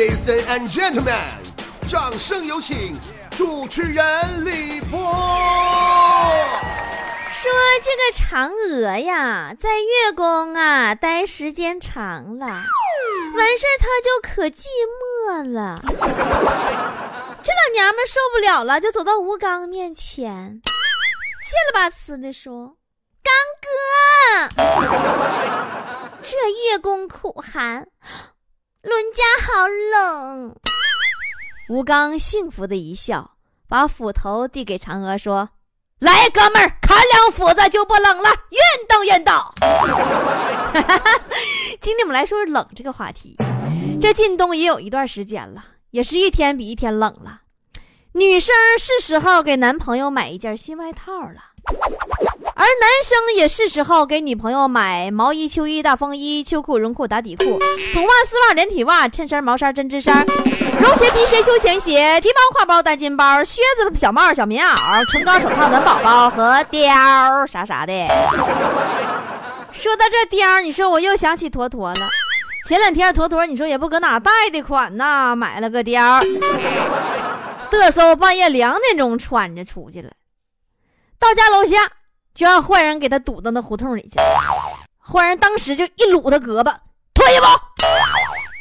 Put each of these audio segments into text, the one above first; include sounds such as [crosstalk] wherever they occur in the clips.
Ladies and gentlemen，掌声有请主持人李波。说这个嫦娥呀，在月宫啊待时间长了，完事儿她就可寂寞了。[laughs] 这老娘们受不了了，就走到吴刚面前，欠了吧呲的说：“刚哥，[laughs] 这月宫苦寒，伦家好冷。”吴刚幸福的一笑，把斧头递给嫦娥说。来，哥们儿，砍两斧子就不冷了。运动运动。[laughs] 今天我们来说说冷这个话题。这进冬也有一段时间了，也是一天比一天冷了。女生是时候给男朋友买一件新外套了。而男生也是时候给女朋友买毛衣、秋衣、大风衣、秋裤、绒裤、打底裤、筒袜、丝袜、连体袜、衬衫、毛衫、针织衫、绒鞋、皮鞋、休闲鞋、提包、挎包、单肩包、靴子、小帽、小棉袄、唇膏、手套、暖宝宝和貂啥啥的。说到这貂，你说我又想起坨坨了。前两天坨坨，你说也不搁哪贷的款呐，买了个貂，嘚瑟半夜两点钟穿着出去了。到家楼下，就让坏人给他堵到那胡同里去。坏人当时就一撸他胳膊，脱衣服。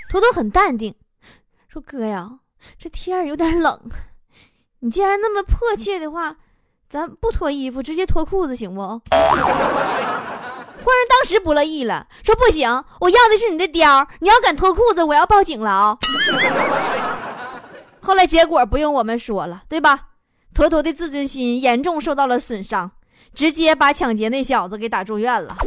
坨坨很淡定，说：“哥呀，这天有点冷，你既然那么迫切的话，咱不脱衣服，直接脱裤子行不？”坏人当时不乐意了，说：“不行，我要的是你的貂，你要敢脱裤子，我要报警了啊！”后来结果不用我们说了，对吧？坨坨的自尊心严重受到了损伤，直接把抢劫那小子给打住院了。[laughs]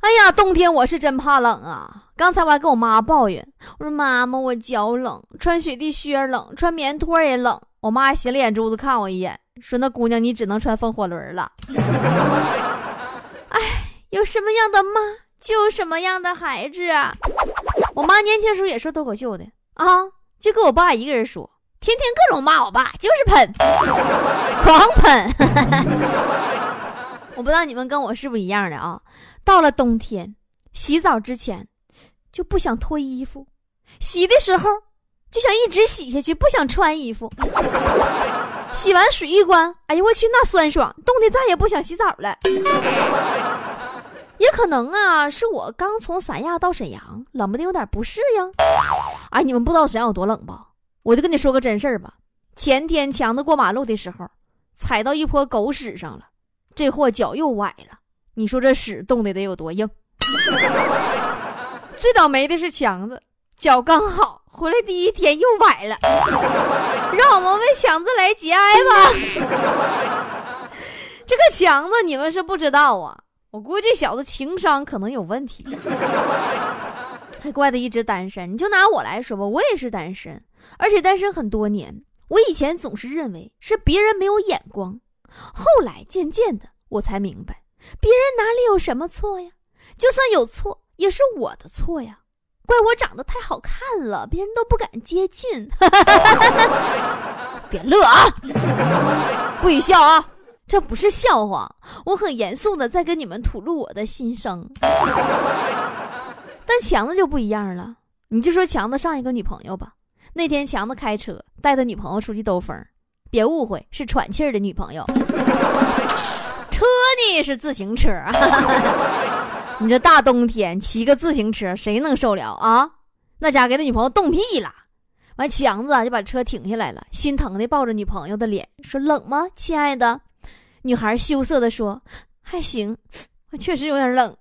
哎呀，冬天我是真怕冷啊！刚才我还跟我妈抱怨，我说：“妈妈，我脚冷，穿雪地靴冷，穿棉拖也冷。”我妈斜了眼珠子看我一眼，说：“那姑娘，你只能穿风火轮了。[laughs] ”哎，有什么样的妈，就有什么样的孩子啊！我妈年轻时候也说脱口秀的啊，就跟我爸一个人说。天天各种骂我爸，就是喷，[laughs] 狂喷。[laughs] 我不知道你们跟我是不是一样的啊？到了冬天，洗澡之前就不想脱衣服，洗的时候就想一直洗下去，不想穿衣服。洗完水一关，哎呦我去，那酸爽，冻得再也不想洗澡了。也可能啊，是我刚从三亚到沈阳，冷不丁有点不适应。哎，你们不知道沈阳有多冷吧？我就跟你说个真事儿吧，前天强子过马路的时候，踩到一坨狗屎上了，这货脚又崴了。你说这屎冻的得有多硬？[laughs] 最倒霉的是强子，脚刚好回来第一天又崴了。让我们为强子来节哀吧。[laughs] 这个强子你们是不知道啊，我估计这小子情商可能有问题。还怪他一直单身。你就拿我来说吧，我也是单身，而且单身很多年。我以前总是认为是别人没有眼光，后来渐渐的我才明白，别人哪里有什么错呀？就算有错，也是我的错呀。怪我长得太好看了，别人都不敢接近。[laughs] 别乐啊，不许笑啊！这不是笑话，我很严肃的在跟你们吐露我的心声。但强子就不一样了，你就说强子上一个女朋友吧。那天强子开车带他女朋友出去兜风，别误会，是喘气儿的女朋友。[laughs] 车呢是自行车，[laughs] 你这大冬天骑个自行车谁能受了啊？那家给他女朋友冻屁了。完强子就把车停下来了，心疼的抱着女朋友的脸说：“冷吗，亲爱的？”女孩羞涩的说：“还行，我确实有点冷。”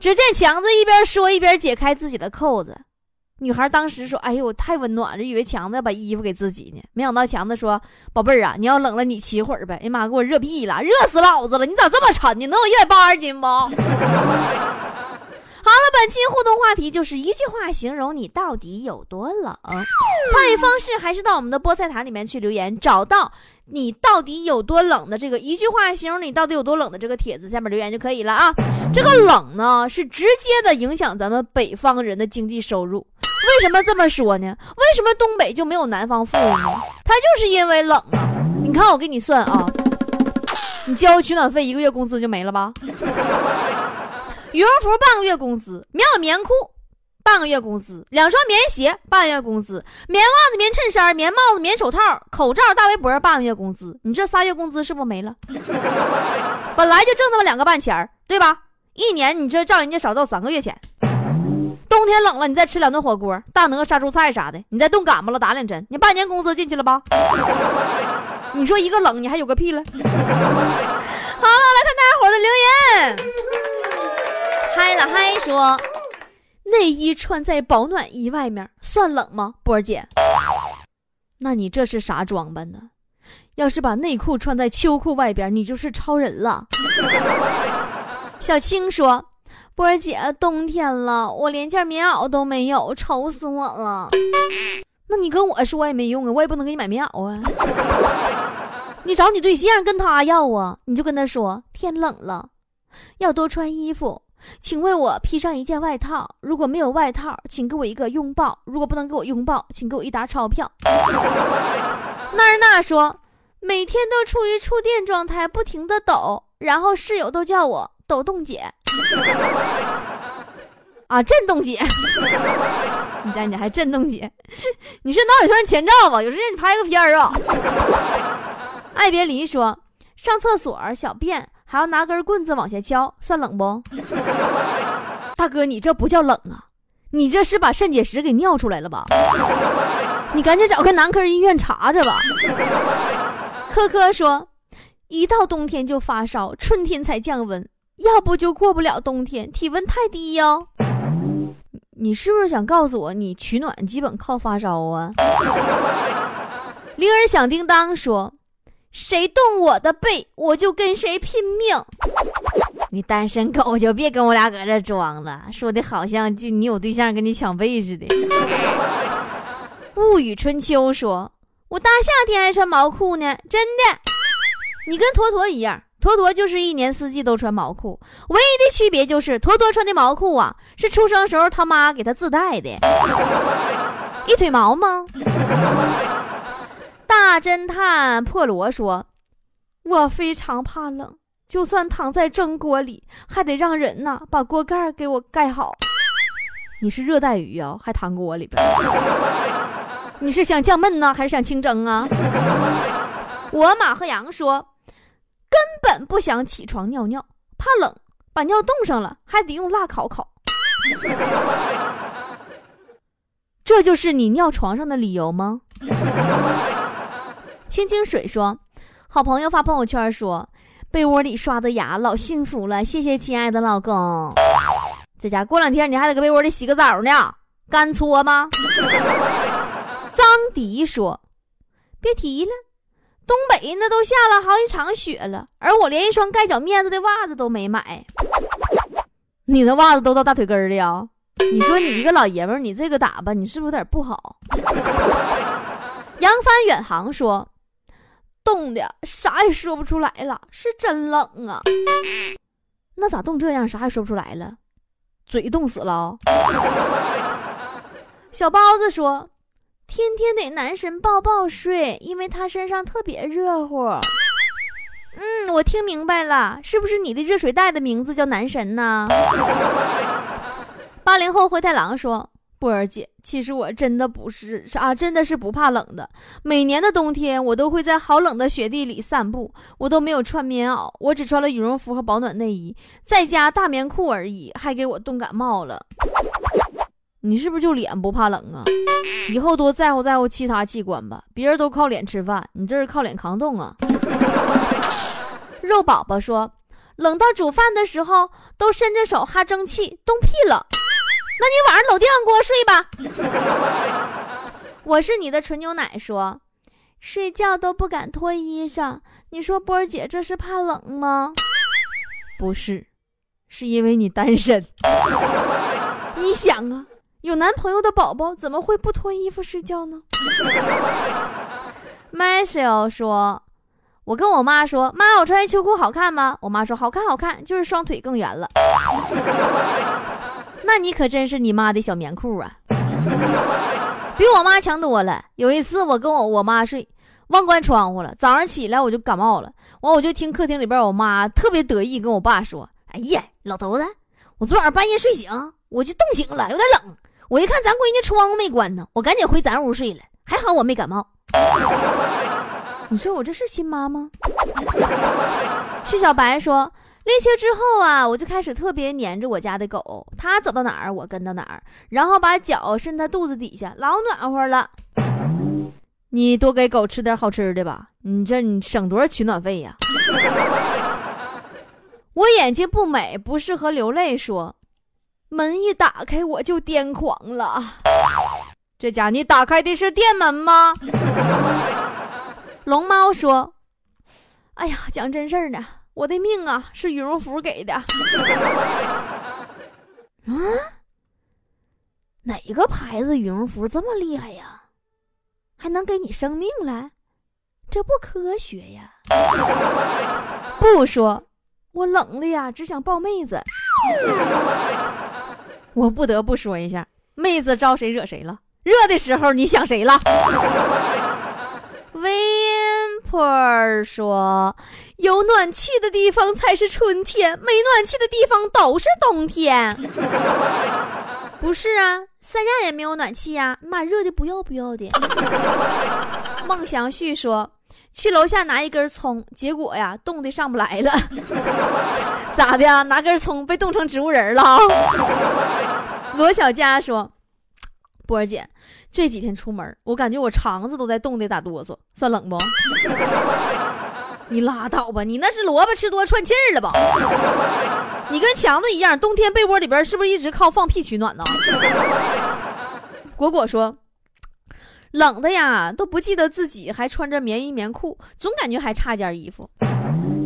只见强子一边说一边解开自己的扣子，女孩当时说：“哎呦，太温暖了，以为强子要把衣服给自己呢。没想到强子说：‘宝贝儿啊，你要冷了你骑会儿呗。’哎呀妈，给我热屁了，热死老子了！你咋这么沉呢？能有一百八十斤不？” [laughs] 好了，本期互动话题就是一句话形容你到底有多冷。[laughs] 参与方式还是到我们的菠菜坛里面去留言，找到你到底有多冷的这个一句话形容你到底有多冷的这个帖子下面留言就可以了啊。[laughs] 这个冷呢，是直接的影响咱们北方人的经济收入。为什么这么说呢？为什么东北就没有南方富裕呢？它就是因为冷啊。你看我给你算啊，你交取暖费一个月工资就没了吧？羽绒服半个月工资，棉袄棉裤半个月工资，两双棉鞋半个月工资，棉袜子、棉衬衫、棉帽子、棉手套、口罩、大围脖半个月工资。你这仨月工资是不没了？[laughs] 本来就挣那么两个半钱儿，对吧？一年你这照人家少挣三个月钱。冬天冷了，你再吃两顿火锅，大鹅杀猪菜啥的，你再冻感冒了打两针，你半年工资进去了吧？[laughs] 你说一个冷，你还有个屁了？[laughs] 好了，来看大家伙的留言。嗨了嗨说，内衣穿在保暖衣外面算冷吗？波儿姐，那你这是啥装扮呢？要是把内裤穿在秋裤外边，你就是超人了。小青说。波儿姐，冬天了，我连件棉袄都没有，愁死我了。那你跟我说也没用啊，我也不能给你买棉袄啊。你找你对象跟他要啊，你就跟他说天冷了，要多穿衣服，请为我披上一件外套。如果没有外套，请给我一个拥抱。如果不能给我拥抱，请给我一沓钞票。[laughs] 那儿那说，每天都处于触电状态，不停的抖，然后室友都叫我抖动姐。啊，震动姐，[laughs] 你站你还震动姐，[laughs] 你是脑血栓前兆吧？有时间你拍个片儿啊。爱别离说，上厕所小便还要拿根棍子往下敲，算冷不？大哥，你这不叫冷啊，你这是把肾结石给尿出来了吧？你赶紧找个男科医院查查吧。科科说，一到冬天就发烧，春天才降温。要不就过不了冬天，体温太低哟。你是不是想告诉我，你取暖基本靠发烧啊？铃儿响叮当说：“谁动我的背，我就跟谁拼命。”你单身狗就别跟我俩搁这装了，说的好像就你有对象跟你抢背似的。物语春秋说：“我大夏天还穿毛裤呢，真的。你跟坨坨一样。”坨坨就是一年四季都穿毛裤，唯一的区别就是坨坨穿的毛裤啊，是出生时候他妈给他自带的，一腿毛吗？大侦探破罗说：“我非常怕冷，就算躺在蒸锅里，还得让人呐把锅盖给我盖好。你是热带鱼啊，还躺锅里边？[laughs] 你是想降闷呢，还是想清蒸啊？”我马和羊说。根本不想起床尿尿，怕冷，把尿冻上了，还得用蜡烤烤。[laughs] 这就是你尿床上的理由吗？清清水说，好朋友发朋友圈说，被窝里刷的牙老幸福了，谢谢亲爱的老公。这家过两天你还得搁被窝里洗个澡呢，干搓吗？[laughs] 张迪说，别提了。东北那都下了好几场雪了，而我连一双盖脚面子的袜子都没买。你的袜子都到大腿根儿了呀？你说你一个老爷们，你这个打扮，你是不是有点不好？[laughs] 扬帆远航说：“冻的啥也说不出来了，是真冷啊。”那咋冻这样，啥也说不出来了？嘴冻死了？小包子说。天天得男神抱抱睡，因为他身上特别热乎。嗯，我听明白了，是不是你的热水袋的名字叫男神呢？八零后灰太狼说：“波儿姐，其实我真的不是啥，真的是不怕冷的。每年的冬天，我都会在好冷的雪地里散步，我都没有穿棉袄，我只穿了羽绒服和保暖内衣，再加大棉裤而已，还给我冻感冒了。”你是不是就脸不怕冷啊？以后多在乎在乎其他器官吧。别人都靠脸吃饭，你这是靠脸扛冻啊。肉宝宝说，冷到煮饭的时候都伸着手哈蒸汽，冻屁了。那你晚上搂电饭锅睡吧。[laughs] 我是你的纯牛奶说，睡觉都不敢脱衣裳。你说波儿姐这是怕冷吗？不是，是因为你单身。[laughs] 你想啊。有男朋友的宝宝怎么会不脱衣服睡觉呢？[laughs] Michelle 说：“我跟我妈说，妈，我穿秋裤好看吗？我妈说好看，好看，就是双腿更圆了。[laughs] 那你可真是你妈的小棉裤啊，[laughs] 比我妈强多了。有一次我跟我我妈睡，忘关窗户了，早上起来我就感冒了，完我就听客厅里边我妈特别得意跟我爸说：，哎呀，老头子。”我昨晚半夜睡醒，我就冻醒了，有点冷。我一看咱闺女窗户没关呢，我赶紧回咱屋睡了。还好我没感冒。[laughs] 你说我这是亲妈吗？徐小白说，练球之后啊，我就开始特别黏着我家的狗，它走到哪儿我跟到哪儿，然后把脚伸它肚子底下，老暖和了。你多给狗吃点好吃的吧，你这你省多少取暖费呀？[laughs] 我眼睛不美，不适合流泪。说，门一打开我就癫狂了。这家你打开的是店门吗？[laughs] 龙猫说：“哎呀，讲真事儿呢，我的命啊是羽绒服给的。嗯，[laughs] 哪个牌子羽绒服这么厉害呀？还能给你生命来？这不科学呀！[laughs] 不说，我冷的呀，只想抱妹子。[laughs] 我不得不说一下，妹子招谁惹谁了？”热的时候你想谁了 w i p e r 说：“有暖气的地方才是春天，没暖气的地方都是冬天。[laughs] ”不是啊，三亚也没有暖气呀，妈热的不要不要的。[laughs] 孟祥旭说：“去楼下拿一根葱，结果呀冻的上不来了，[laughs] 咋的？拿根葱被冻成植物人了？”罗小佳说。波儿姐，这几天出门，我感觉我肠子都在冻得打哆嗦，算冷不？你拉倒吧，你那是萝卜吃多串气儿了吧？你跟强子一样，冬天被窝里边是不是一直靠放屁取暖呢？[laughs] 果果说，冷的呀，都不记得自己还穿着棉衣棉裤，总感觉还差件衣服。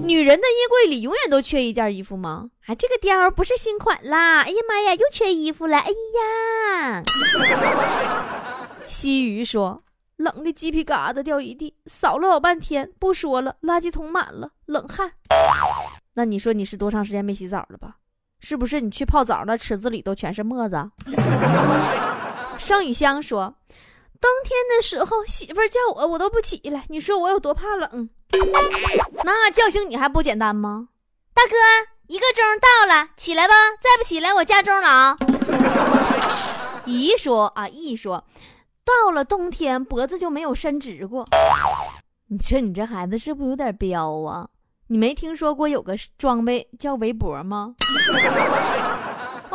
女人的衣柜里永远都缺一件衣服吗？啊，这个貂不是新款啦！哎呀妈呀，又缺衣服了！哎呀，[laughs] 西鱼说，冷的鸡皮疙瘩掉一地，扫了老半天，不说了，垃圾桶满了，冷汗。那你说你是多长时间没洗澡了吧？是不是你去泡澡那池子里都全是沫子？[laughs] 盛雨香说，冬天的时候媳妇叫我，我都不起来。你说我有多怕冷？那叫醒你还不简单吗？大哥，一个钟到了，起来吧！再不起来，我加钟了啊！姨说啊，姨说，到了冬天脖子就没有伸直过。你说你这孩子是不是有点彪啊？你没听说过有个装备叫围脖吗？[laughs] 我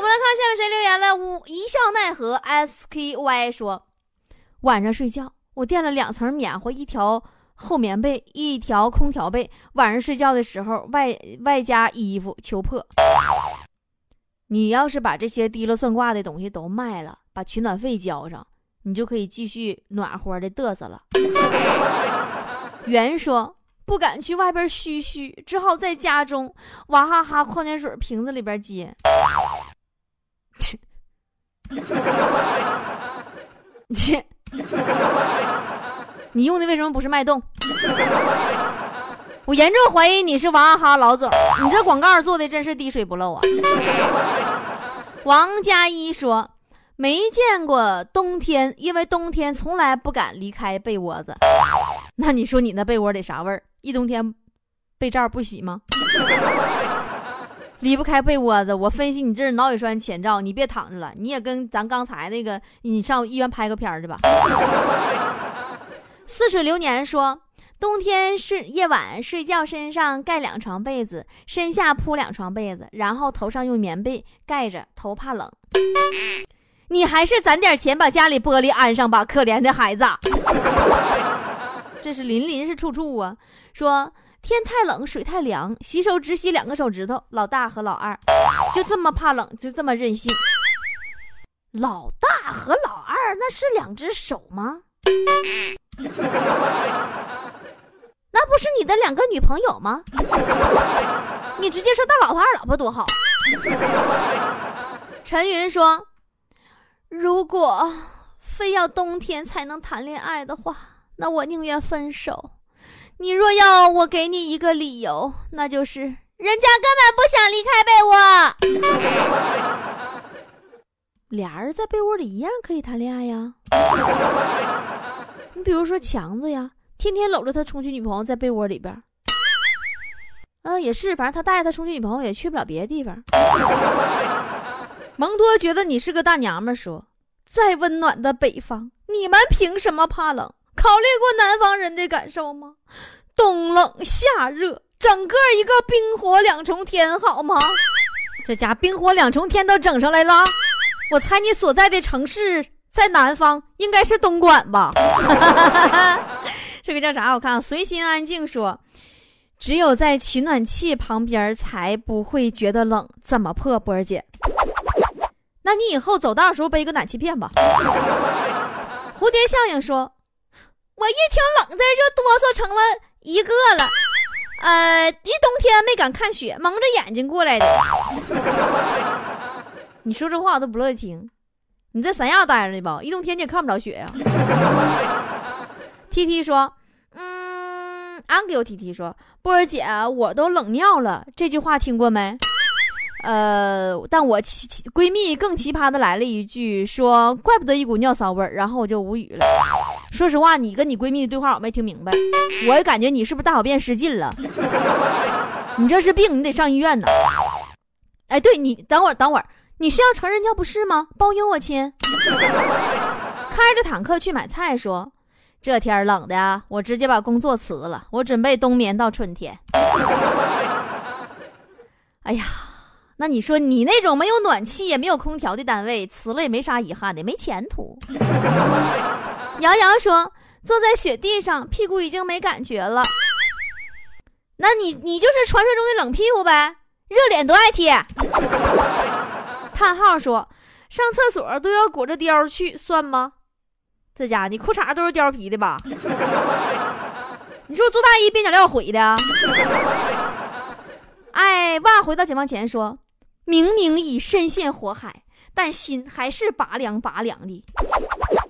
们来看下面谁留言了。无一笑奈何 sky 说，晚上睡觉我垫了两层棉花，一条。厚棉被一条空调被，晚上睡觉的时候外外加衣服求破。你要是把这些低了算卦的东西都卖了，把取暖费交上，你就可以继续暖和的嘚瑟了。袁说不敢去外边嘘嘘，只好在家中娃哈哈矿泉水瓶子里边接。切。[laughs] 你用的为什么不是脉动？我严重怀疑你是娃哈哈老总，你这广告做的真是滴水不漏啊！王佳一说没见过冬天，因为冬天从来不敢离开被窝子。那你说你那被窝得啥味儿？一冬天被罩不洗吗？离不开被窝子，我分析你这是脑血栓前兆，你别躺着了，你也跟咱刚才那个，你上医院拍个片儿去吧。似水流年说：“冬天是夜晚睡觉，身上盖两床被子，身下铺两床被子，然后头上用棉被盖着，头怕冷。你还是攒点钱把家里玻璃安上吧，可怜的孩子。”这是林林是处处啊，说天太冷，水太凉，洗手只洗两个手指头，老大和老二就这么怕冷，就这么任性。老大和老二那是两只手吗？[laughs] 那不是你的两个女朋友吗？你直接说大老婆二老婆多好。[laughs] 陈云说：“如果非要冬天才能谈恋爱的话，那我宁愿分手。你若要我给你一个理由，那就是人家根本不想离开被窝。[laughs] 俩人在被窝里一样可以谈恋爱呀。”你比如说强子呀，天天搂着他充气女朋友在被窝里边，啊，也是，反正他带着他充气女朋友也去不了别的地方。蒙多觉得你是个大娘们，说：“在温暖的北方，你们凭什么怕冷？考虑过南方人的感受吗？冬冷夏热，整个一个冰火两重天，好吗？这家冰火两重天都整上来了。我猜你所在的城市在南方，应该是东莞吧？[laughs] 这个叫啥？我看随心安静说。”只有在取暖器旁边才不会觉得冷，怎么破？波儿姐，那你以后走道的时候背个暖气片吧。蝴蝶效应说：“我一听冷字就哆嗦成了一个了。”呃，一冬天没敢看雪，蒙着眼睛过来的。你说这话我都不乐意听。你在三亚待着呢吧？一冬天你也看不着雪呀。[laughs] T T 说。嗯，俺给我 T T 说，波儿姐，我都冷尿了。这句话听过没？呃，但我奇奇闺蜜更奇葩的来了一句，说怪不得一股尿骚味儿。然后我就无语了。说实话，你跟你闺蜜的对话我没听明白，我也感觉你是不是大小便失禁了？[laughs] 你这是病，你得上医院呢。哎，对你等会儿等会儿，你需要成人尿不湿吗？包邮，我亲。开着坦克去买菜，说。这天冷的呀，我直接把工作辞了，我准备冬眠到春天。[laughs] 哎呀，那你说你那种没有暖气也没有空调的单位，辞了也没啥遗憾的，没前途。[laughs] 杨洋说，坐在雪地上，屁股已经没感觉了。那你你就是传说中的冷屁股呗，热脸都爱贴。叹号说，上厕所都要裹着貂去，算吗？这家你裤衩都是貂皮的吧？[laughs] 你说我做大衣边角料毁的？哎，万回到解放前说，明明已身陷火海，但心还是拔凉拔凉的。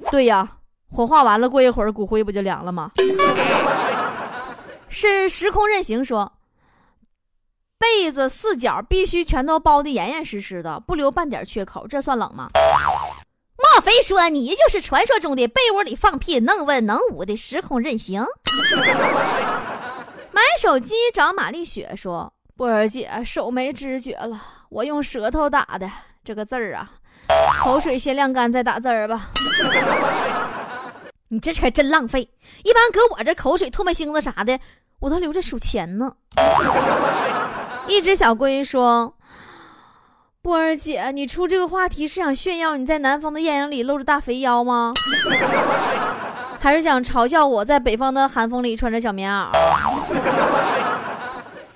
对呀，火化完了，过一会儿骨灰不就凉了吗？是时空任行说，被子四角必须全都包得严严实实的，不留半点缺口，这算冷吗？莫非说你就是传说中的被窝里放屁能文能武的时空任行？买手机找玛丽雪说：“波儿姐手没知觉了，我用舌头打的这个字儿啊，口水先晾干再打字儿吧。你这可真浪费，一般搁我这口水唾沫星子啥的，我都留着数钱呢。”一只小龟说。波儿姐，你出这个话题是想炫耀你在南方的艳阳里露着大肥腰吗？还是想嘲笑我在北方的寒风里穿着小棉袄？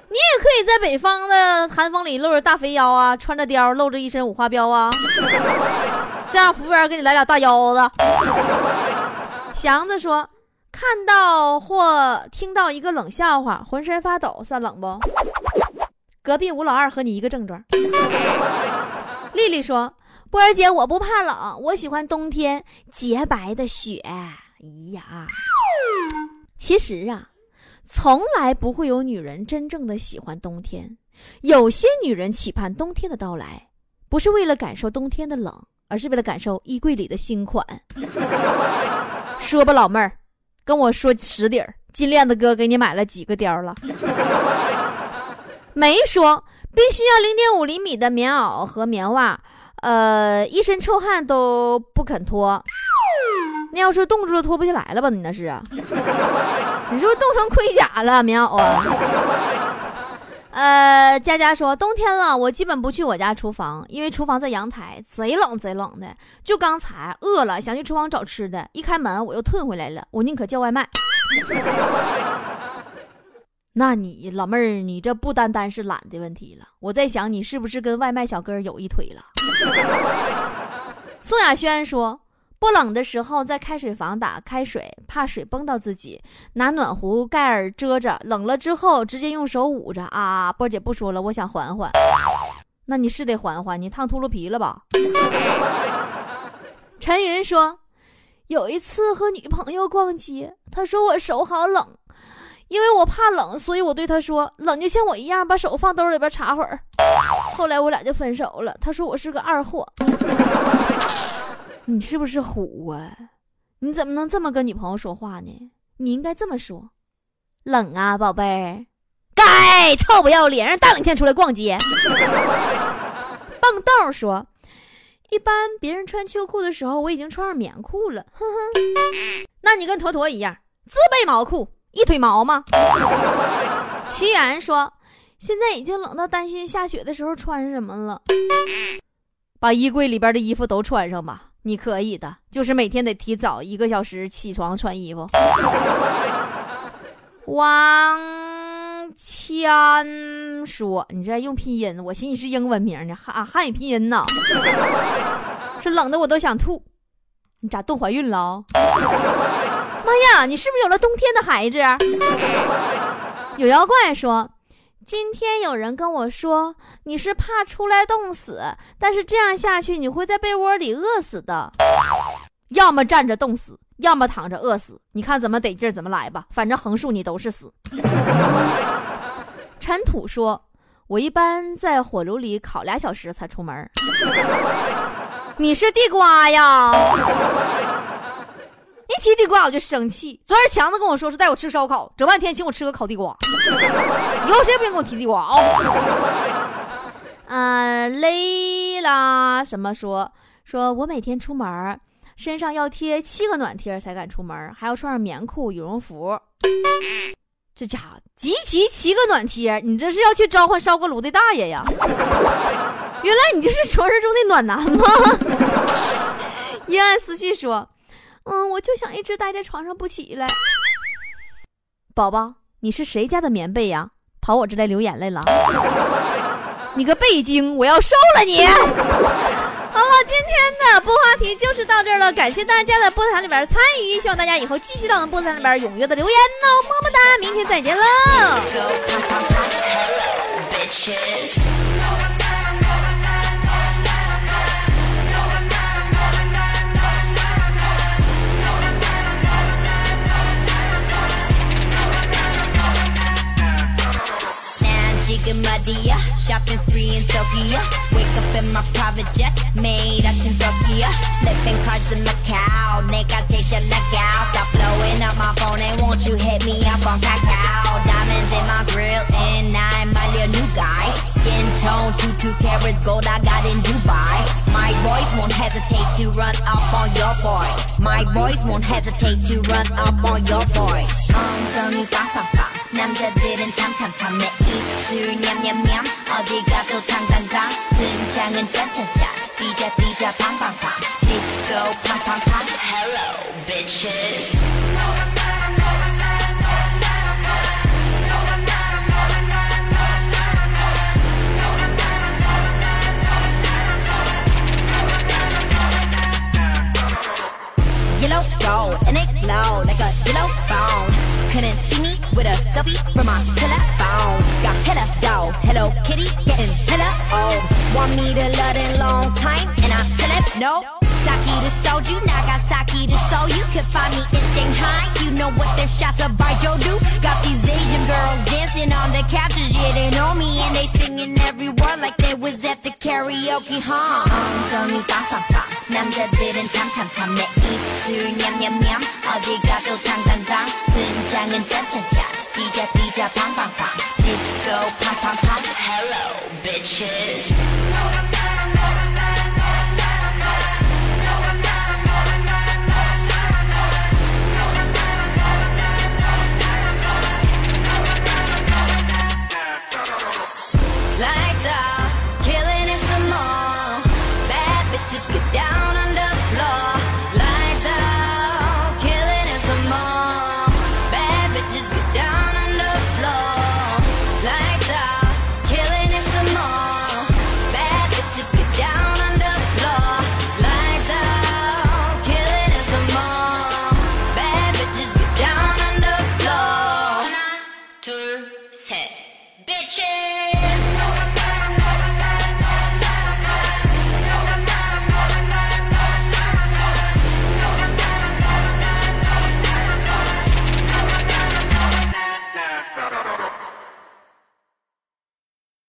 你也可以在北方的寒风里露着大肥腰啊，穿着貂，露着一身五花膘啊，这样服务员给你来俩大腰子。祥子说，看到或听到一个冷笑话，浑身发抖，算冷不？隔壁吴老二和你一个症状。[laughs] 丽丽说：“波儿姐，我不怕冷，我喜欢冬天洁白的雪。”哎呀，其实啊，从来不会有女人真正的喜欢冬天。有些女人期盼冬天的到来，不是为了感受冬天的冷，而是为了感受衣柜里的新款。[laughs] 说吧，老妹儿，跟我说实底儿，金链子哥给你买了几个貂了？没说必须要零点五厘米的棉袄和棉袜，呃，一身臭汗都不肯脱。那要是冻住了脱不下来了吧？你那是？你是不是冻成盔甲了？棉袄啊？呃，佳佳说冬天了，我基本不去我家厨房，因为厨房在阳台，贼冷贼冷的。就刚才饿了，想去厨房找吃的，一开门我又退回来了，我宁可叫外卖。那你老妹儿，你这不单单是懒的问题了。我在想，你是不是跟外卖小哥有一腿了？宋亚轩说，不冷的时候在开水房打开水，怕水崩到自己，拿暖壶盖儿遮着；冷了之后直接用手捂着。啊，波姐不说了，我想缓缓。那你是得缓缓，你烫秃噜皮了吧？陈云说，有一次和女朋友逛街，她说我手好冷。因为我怕冷，所以我对他说：“冷就像我一样，把手放兜里边插会儿。”后来我俩就分手了。他说我是个二货。[laughs] 你是不是虎啊？你怎么能这么跟女朋友说话呢？你应该这么说：“冷啊，宝贝儿。”该臭不要脸，让大冷天出来逛街。蹦豆说：“一般别人穿秋裤的时候，我已经穿上棉裤了。哼哼，那你跟坨坨一样，自备毛裤，一腿毛吗？奇缘说，现在已经冷到担心下雪的时候穿什么了。把衣柜里边的衣服都穿上吧，你可以的，就是每天得提早一个小时起床穿衣服。王谦说：“你这用拼音，我寻思你是英文名呢，汉汉语拼音呢。说冷的我都想吐，你咋冻怀孕了？妈呀，你是不是有了冬天的孩子？” [laughs] 有妖怪说：“今天有人跟我说，你是怕出来冻死，但是这样下去你会在被窝里饿死的，要么站着冻死。”要么躺着饿死，你看怎么得劲儿怎么来吧，反正横竖你都是死。[laughs] 尘土说：“我一般在火炉里烤俩小时才出门。[laughs] ”你是地瓜呀？一提地瓜我就生气。昨天强子跟我说是带我吃烧烤，整半天请我吃个烤地瓜。以后谁也别跟我提地瓜啊！啊，雷拉什么说说我每天出门。身上要贴七个暖贴才敢出门，还要穿上棉裤、羽绒服。这家伙集齐七个暖贴，你这是要去召唤烧锅炉的大爷呀？原来你就是传说中的暖男吗？[laughs] 阴暗思绪说：“嗯，我就想一直待在床上不起来。”宝宝，你是谁家的棉被呀？跑我这来流眼泪了？你个背精，我要收了你！好了，今天的播话题就是到这儿了，感谢大家在播台里边参与，希望大家以后继续到我们播台里边踊跃的留言哦，么么哒，明天再见喽。Jigga Madia, shopping spree in Tokyo. Wake up in my private jet, made out in Tokyo. Flipping cars in Macau, nigga, take a look out. Stop blowing up my phone and won't you hit me up on Kakao? Diamonds in my grill and I'm my little new guy. Skin tone, two two carats gold I got in Dubai. My boys won't hesitate to run up on your boy. My boys won't hesitate to run up on your boy. 엉덩이 빵빵빵. 남자들은 탐탐탐 내 입술 냠냠냠 어디 가도 탕탕탕 등장은 짠짠짠 뛰자 뛰자 팡팡팡 디스코 팡팡팡 Hello bitches Yellow gold and it glow like a yellow bone couldn't see me with a selfie from my telephone. Got hella dough, Hello Kitty, getting hella old. Want me to love in long time, and I tell him no. Saki to soju, Nagasaki to Seoul. You could find me in Shanghai. You know what their shots of Baijiu do. Got these Asian girls dancing on the couches, yeah they know me and they singing every word like they was at the karaoke, huh? 엉덩이 빵빵빵 남자들은 탐탐탐 내 입술 냠냠냠 어디 가도 당당당 등장은 짠짠짠 뛰자 뛰자 팡팡팡 디스코 팡팡팡 Hello bitches lights out.